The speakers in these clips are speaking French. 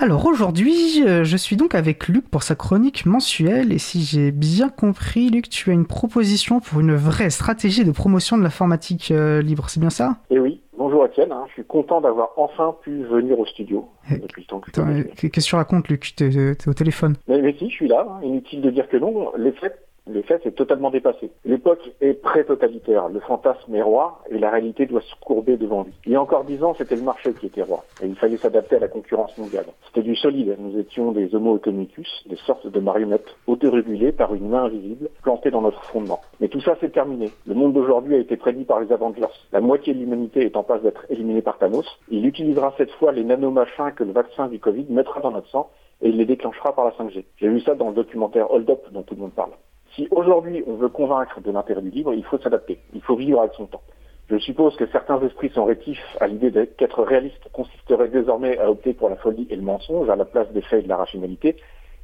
Alors aujourd'hui, je suis donc avec Luc pour sa chronique mensuelle et si j'ai bien compris, Luc, tu as une proposition pour une vraie stratégie de promotion de l'informatique euh, libre, c'est bien ça? Eh oui, bonjour Étienne, hein. je suis content d'avoir enfin pu venir au studio Eh, depuis le temps que Qu'est-ce que tu racontes, Luc? T'es au téléphone? mais, mais si, je suis là, hein. inutile de dire que non, les faits, les faits c'est totalement dépassé. L'époque est pré-totalitaire, le fantasme est roi et la réalité doit se courber devant lui. Il y a encore dix ans, c'était le marché qui était roi et il fallait s'adapter à la concurrence mondiale. C'était du solide, nous étions des homo economicus, des sortes de marionnettes autorégulées par une main invisible plantée dans notre fondement. Mais tout ça c'est terminé. Le monde d'aujourd'hui a été prédit par les Avengers. La moitié de l'humanité est en passe d'être éliminée par Thanos. Il utilisera cette fois les nanomachins que le vaccin du Covid mettra dans notre sang et il les déclenchera par la 5G. J'ai vu ça dans le documentaire Hold Up dont tout le monde parle. Si aujourd'hui on veut convaincre de l'intérêt du livre, il faut s'adapter, il faut vivre avec son temps. Je suppose que certains esprits sont rétifs à l'idée qu'être réaliste consisterait désormais à opter pour la folie et le mensonge à la place des faits et de la rationalité,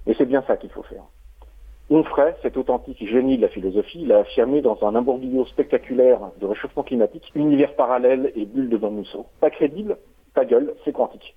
et c'est bien ça qu'il faut faire. Onfray, cet authentique génie de la philosophie, l'a affirmé dans un imbroglio spectaculaire de réchauffement climatique, univers parallèle et bulle de Van Mousseau. Pas crédible, pas gueule, c'est quantique.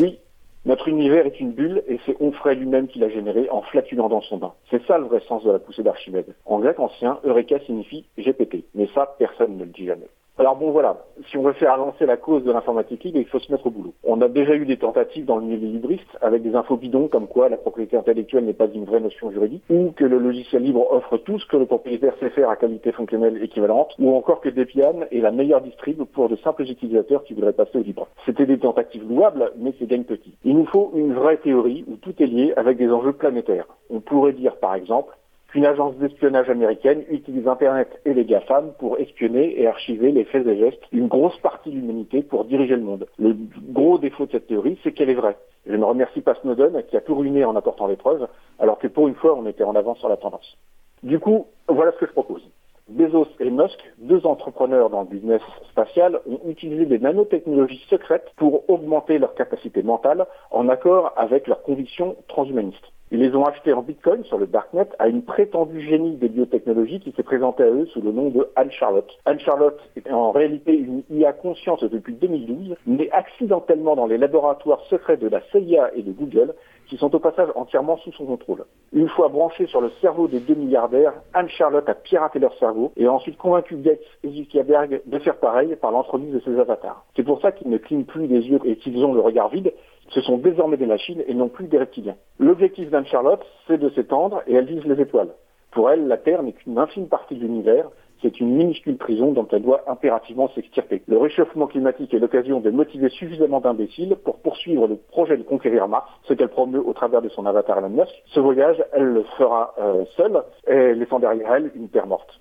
Oui, notre univers est une bulle et c'est Onfray lui-même qui l'a généré en flatulant dans son bain. C'est ça le vrai sens de la poussée d'Archimède. En grec ancien, Eureka signifie j'ai pété. Mais ça, personne ne le dit jamais. Alors bon voilà, si on veut faire avancer la cause de l'informatique libre, il faut se mettre au boulot. On a déjà eu des tentatives dans le milieu libriste avec des infos bidons comme quoi la propriété intellectuelle n'est pas une vraie notion juridique, ou que le logiciel libre offre tout ce que le propriétaire sait faire à qualité fonctionnelle équivalente, ou encore que Debian est la meilleure distrib pour de simples utilisateurs qui voudraient passer au libre. C'était des tentatives louables, mais c'est gagne petit. Il nous faut une vraie théorie où tout est lié avec des enjeux planétaires. On pourrait dire par exemple qu'une agence d'espionnage américaine utilise Internet et les GAFAM pour espionner et archiver les faits et gestes d'une grosse partie de l'humanité pour diriger le monde. Le gros défaut de cette théorie, c'est qu'elle est vraie. Je ne remercie pas Snowden qui a tout ruiné en apportant des preuves, alors que pour une fois, on était en avance sur la tendance. Du coup, voilà ce que je propose. Bezos et Musk, deux entrepreneurs dans le business spatial, ont utilisé des nanotechnologies secrètes pour augmenter leur capacité mentale en accord avec leurs convictions transhumanistes. Ils les ont achetés en bitcoin sur le darknet à une prétendue génie des biotechnologies qui s'est présentée à eux sous le nom de Anne Charlotte. Anne Charlotte est en réalité une IA consciente depuis 2012, née accidentellement dans les laboratoires secrets de la CIA et de Google, qui sont au passage entièrement sous son contrôle. Une fois branchée sur le cerveau des deux milliardaires, Anne Charlotte a piraté leur cerveau et a ensuite convaincu Gates et Zuckerberg de faire pareil par l'entremise de ses avatars. C'est pour ça qu'ils ne clignent plus des yeux et qu'ils ont le regard vide. Ce sont désormais des machines et non plus des reptiliens. L'objectif d'Anne Charlotte, c'est de s'étendre et elle vise les étoiles. Pour elle, la Terre n'est qu'une infime partie de l'univers, c'est une minuscule prison dont elle doit impérativement s'extirper. Le réchauffement climatique est l'occasion de motiver suffisamment d'imbéciles pour poursuivre le projet de conquérir Mars, ce qu'elle promeut au travers de son avatar Elon Musk. Ce voyage, elle le fera euh, seule, et laissant derrière elle une Terre morte.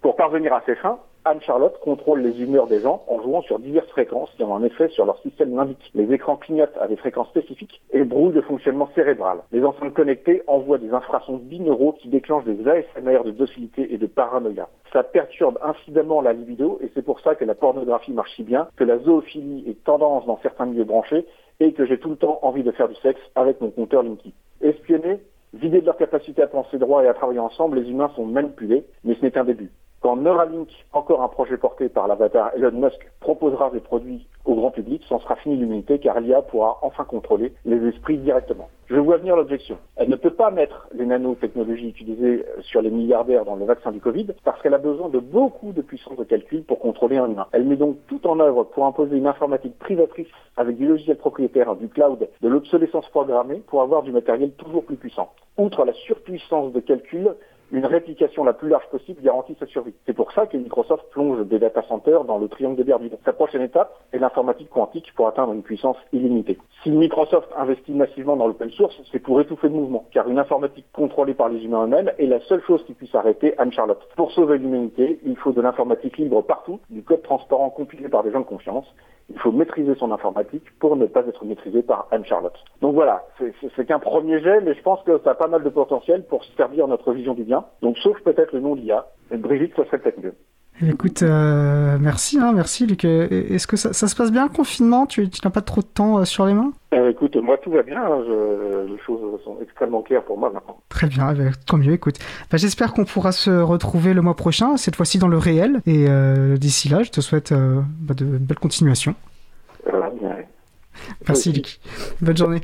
Pour parvenir à ses fins, Anne-Charlotte contrôle les humeurs des gens en jouant sur diverses fréquences qui ont un effet sur leur système limbique. Les écrans clignotent à des fréquences spécifiques et brouillent le fonctionnement cérébral. Les enceintes connectées envoient des infrasons binauraux qui déclenchent des ASMR de docilité et de paranoïa. Ça perturbe incidemment la libido et c'est pour ça que la pornographie marche si bien, que la zoophilie est tendance dans certains milieux branchés et que j'ai tout le temps envie de faire du sexe avec mon compteur Linky. Espionner, vider de leur capacité à penser droit et à travailler ensemble, les humains sont manipulés, mais ce n'est qu'un début. Quand Neuralink, encore un projet porté par l'avatar Elon Musk, proposera des produits au grand public, c'en sera fini l'humanité car l'IA pourra enfin contrôler les esprits directement. Je vois venir l'objection. Elle ne peut pas mettre les nanotechnologies utilisées sur les milliardaires dans le vaccin du Covid parce qu'elle a besoin de beaucoup de puissance de calcul pour contrôler un humain. Elle met donc tout en œuvre pour imposer une informatique privatrice avec du logiciel propriétaire, du cloud, de l'obsolescence programmée pour avoir du matériel toujours plus puissant. Outre la surpuissance de calcul, une réplication la plus large possible garantit sa survie. C'est pour ça que Microsoft plonge des data centers dans le triangle des Bermudes. Sa prochaine étape est l'informatique quantique pour atteindre une puissance illimitée. Si Microsoft investit massivement dans l'open source, c'est pour étouffer le mouvement, car une informatique contrôlée par les humains eux-mêmes est la seule chose qui puisse arrêter Anne-Charlotte. Pour sauver l'humanité, il faut de l'informatique libre partout, du code transparent compilé par des gens de confiance, il faut maîtriser son informatique pour ne pas être maîtrisé par Anne-Charlotte. Donc voilà, c'est qu'un premier jet, mais je pense que ça a pas mal de potentiel pour servir notre vision du bien. Donc sauf peut-être le nom d'IA. Brigitte, ça serait peut-être mieux. Écoute, euh, merci, hein, merci Luc. Est-ce que ça, ça, se passe bien le confinement? Tu, tu n'as pas trop de temps euh, sur les mains? Euh, Écoute, moi tout va bien. Hein, je, les choses sont extrêmement claires pour moi maintenant. Très bien, eh bien tant mieux. Écoute, bah, j'espère qu'on pourra se retrouver le mois prochain, cette fois-ci dans le réel. Et d'ici là, je te souhaite bah, de belles continuations. Bien. Merci Luc. Bonne journée.